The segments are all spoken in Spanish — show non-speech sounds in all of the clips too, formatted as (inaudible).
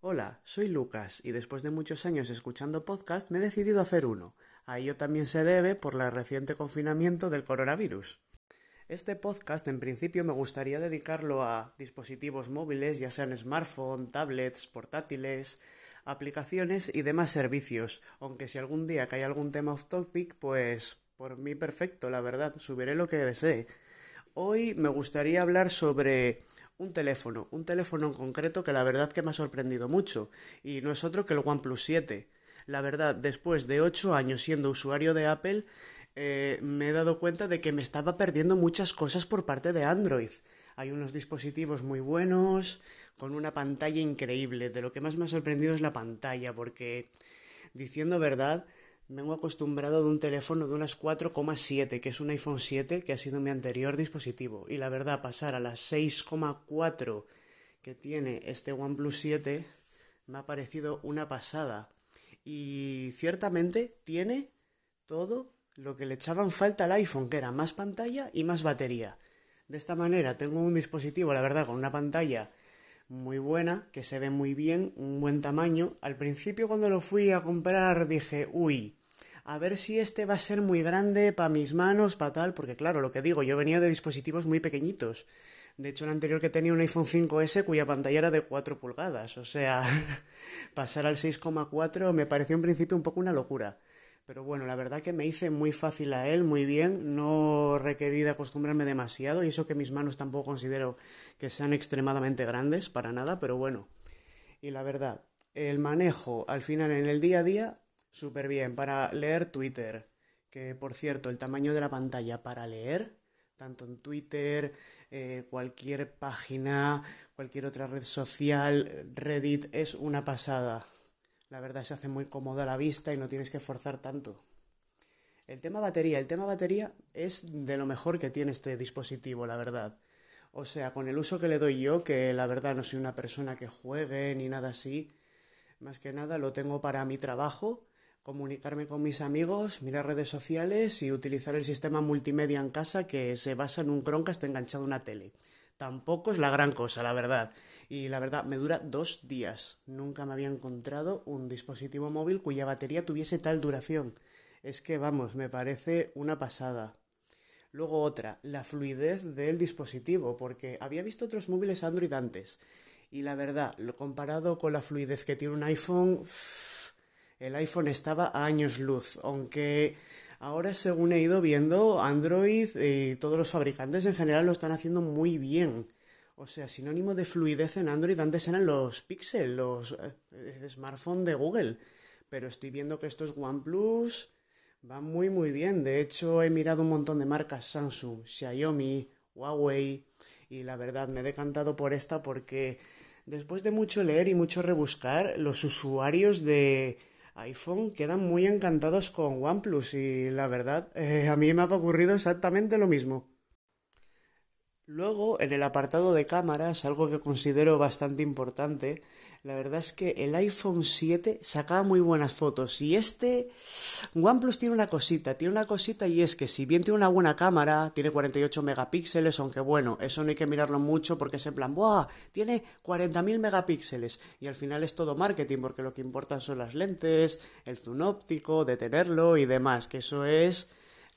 Hola, soy Lucas y después de muchos años escuchando podcast me he decidido hacer uno. A ello también se debe por el reciente confinamiento del coronavirus. Este podcast en principio me gustaría dedicarlo a dispositivos móviles, ya sean smartphone, tablets, portátiles, aplicaciones y demás servicios, aunque si algún día cae algún tema off topic, pues por mí perfecto, la verdad, subiré lo que desee. Hoy me gustaría hablar sobre un teléfono, un teléfono en concreto que la verdad que me ha sorprendido mucho, y no es otro que el OnePlus 7. La verdad, después de 8 años siendo usuario de Apple, eh, me he dado cuenta de que me estaba perdiendo muchas cosas por parte de Android. Hay unos dispositivos muy buenos, con una pantalla increíble. De lo que más me ha sorprendido es la pantalla, porque, diciendo verdad, vengo acostumbrado de un teléfono de unas 4,7, que es un iPhone 7, que ha sido mi anterior dispositivo. Y la verdad, pasar a las 6,4 que tiene este OnePlus 7 me ha parecido una pasada. Y ciertamente tiene todo lo que le echaban falta al iPhone, que era más pantalla y más batería. De esta manera tengo un dispositivo, la verdad, con una pantalla muy buena, que se ve muy bien, un buen tamaño. Al principio cuando lo fui a comprar dije, uy, a ver si este va a ser muy grande para mis manos, para tal, porque claro, lo que digo, yo venía de dispositivos muy pequeñitos. De hecho, el anterior que tenía un iPhone 5S cuya pantalla era de 4 pulgadas. O sea, (laughs) pasar al 6,4 me pareció en principio un poco una locura. Pero bueno, la verdad que me hice muy fácil a él, muy bien, no requerí de acostumbrarme demasiado y eso que mis manos tampoco considero que sean extremadamente grandes, para nada, pero bueno. Y la verdad, el manejo al final en el día a día, súper bien. Para leer Twitter, que por cierto, el tamaño de la pantalla para leer, tanto en Twitter, eh, cualquier página, cualquier otra red social, Reddit, es una pasada. La verdad se hace muy cómoda la vista y no tienes que forzar tanto. El tema batería, el tema batería es de lo mejor que tiene este dispositivo, la verdad. O sea, con el uso que le doy yo, que la verdad no soy una persona que juegue ni nada así, más que nada lo tengo para mi trabajo, comunicarme con mis amigos, mirar redes sociales y utilizar el sistema multimedia en casa que se basa en un Chromecast enganchado a una tele. Tampoco es la gran cosa, la verdad. Y la verdad, me dura dos días. Nunca me había encontrado un dispositivo móvil cuya batería tuviese tal duración. Es que, vamos, me parece una pasada. Luego otra, la fluidez del dispositivo, porque había visto otros móviles Android antes. Y la verdad, lo comparado con la fluidez que tiene un iPhone, el iPhone estaba a años luz, aunque ahora según he ido viendo, Android y todos los fabricantes en general lo están haciendo muy bien. O sea, sinónimo de fluidez en Android antes eran los Pixel, los eh, smartphones de Google. Pero estoy viendo que estos OnePlus van muy muy bien. De hecho, he mirado un montón de marcas Samsung, Xiaomi, Huawei y la verdad me he decantado por esta porque después de mucho leer y mucho rebuscar, los usuarios de iPhone quedan muy encantados con OnePlus y la verdad eh, a mí me ha ocurrido exactamente lo mismo. Luego, en el apartado de cámaras, algo que considero bastante importante, la verdad es que el iPhone 7 sacaba muy buenas fotos y este OnePlus tiene una cosita, tiene una cosita y es que si bien tiene una buena cámara, tiene 48 megapíxeles, aunque bueno, eso no hay que mirarlo mucho porque es en plan, ¡buah! Tiene 40.000 megapíxeles y al final es todo marketing porque lo que importa son las lentes, el zoom óptico, detenerlo y demás, que eso es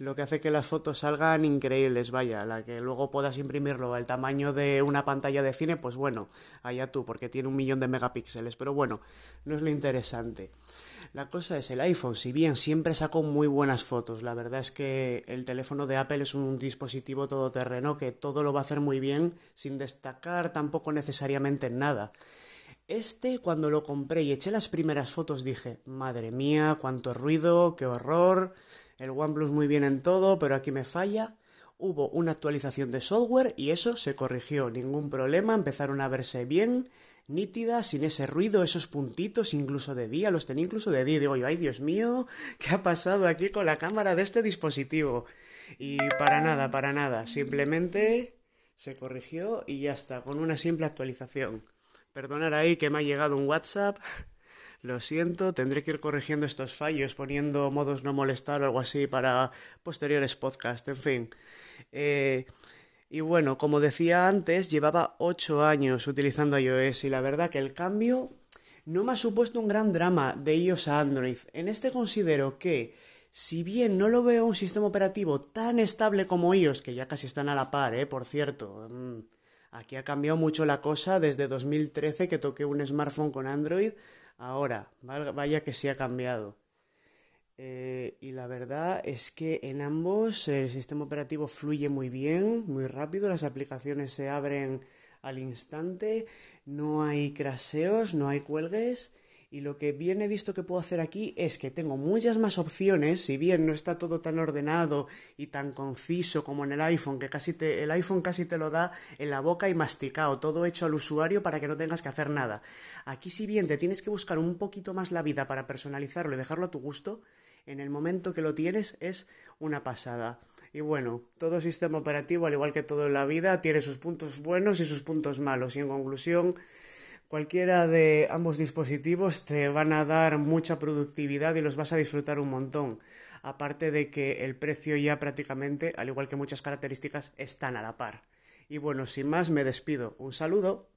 lo que hace que las fotos salgan increíbles, vaya, la que luego puedas imprimirlo al tamaño de una pantalla de cine, pues bueno, allá tú, porque tiene un millón de megapíxeles, pero bueno, no es lo interesante. La cosa es, el iPhone, si bien siempre sacó muy buenas fotos, la verdad es que el teléfono de Apple es un dispositivo todoterreno que todo lo va a hacer muy bien, sin destacar tampoco necesariamente en nada. Este, cuando lo compré y eché las primeras fotos, dije, madre mía, cuánto ruido, qué horror, el OnePlus muy bien en todo, pero aquí me falla. Hubo una actualización de software y eso se corrigió, ningún problema, empezaron a verse bien, nítidas, sin ese ruido, esos puntitos, incluso de día, los tenía incluso de día. Digo yo, ay Dios mío, ¿qué ha pasado aquí con la cámara de este dispositivo? Y para nada, para nada, simplemente se corrigió y ya está, con una simple actualización. Perdonar ahí que me ha llegado un WhatsApp lo siento, tendré que ir corrigiendo estos fallos, poniendo modos no molestar o algo así para posteriores podcasts, en fin. Eh, Y bueno, como decía antes, llevaba 8 años utilizando iOS y la verdad que el cambio no me ha supuesto un gran drama de iOS a Android. En este considero que, si bien no lo veo un sistema operativo tan estable como iOS, que ya casi están a la par, eh, por cierto, mm, aquí ha cambiado mucho la cosa desde 2013 que toqué un smartphone con Android, ahora, vaya que sí ha cambiado. Eh, y la verdad es que en ambos el sistema operativo fluye muy bien, muy rápido, las aplicaciones se abren al instante, no hay craseos, no hay cuelgues. Y lo que bien he visto que puedo hacer aquí es que tengo muchas más opciones, si bien no está todo tan ordenado y tan conciso como en el iPhone, que casi te, el iPhone casi te lo da en la boca y masticado, todo hecho al usuario para que no tengas que hacer nada. Aquí si bien te tienes que buscar un poquito más la vida para personalizarlo y dejarlo a tu gusto, en el momento que lo tienes es una pasada. Y bueno, todo sistema operativo, al igual que todo en la vida, tiene sus puntos buenos y sus puntos malos. Y en conclusión, cualquiera de ambos dispositivos te van a dar mucha productividad y los vas a disfrutar un montón. Aparte de que el precio ya prácticamente, al igual que muchas características, están a la par. Y bueno, sin más, me despido. Un saludo.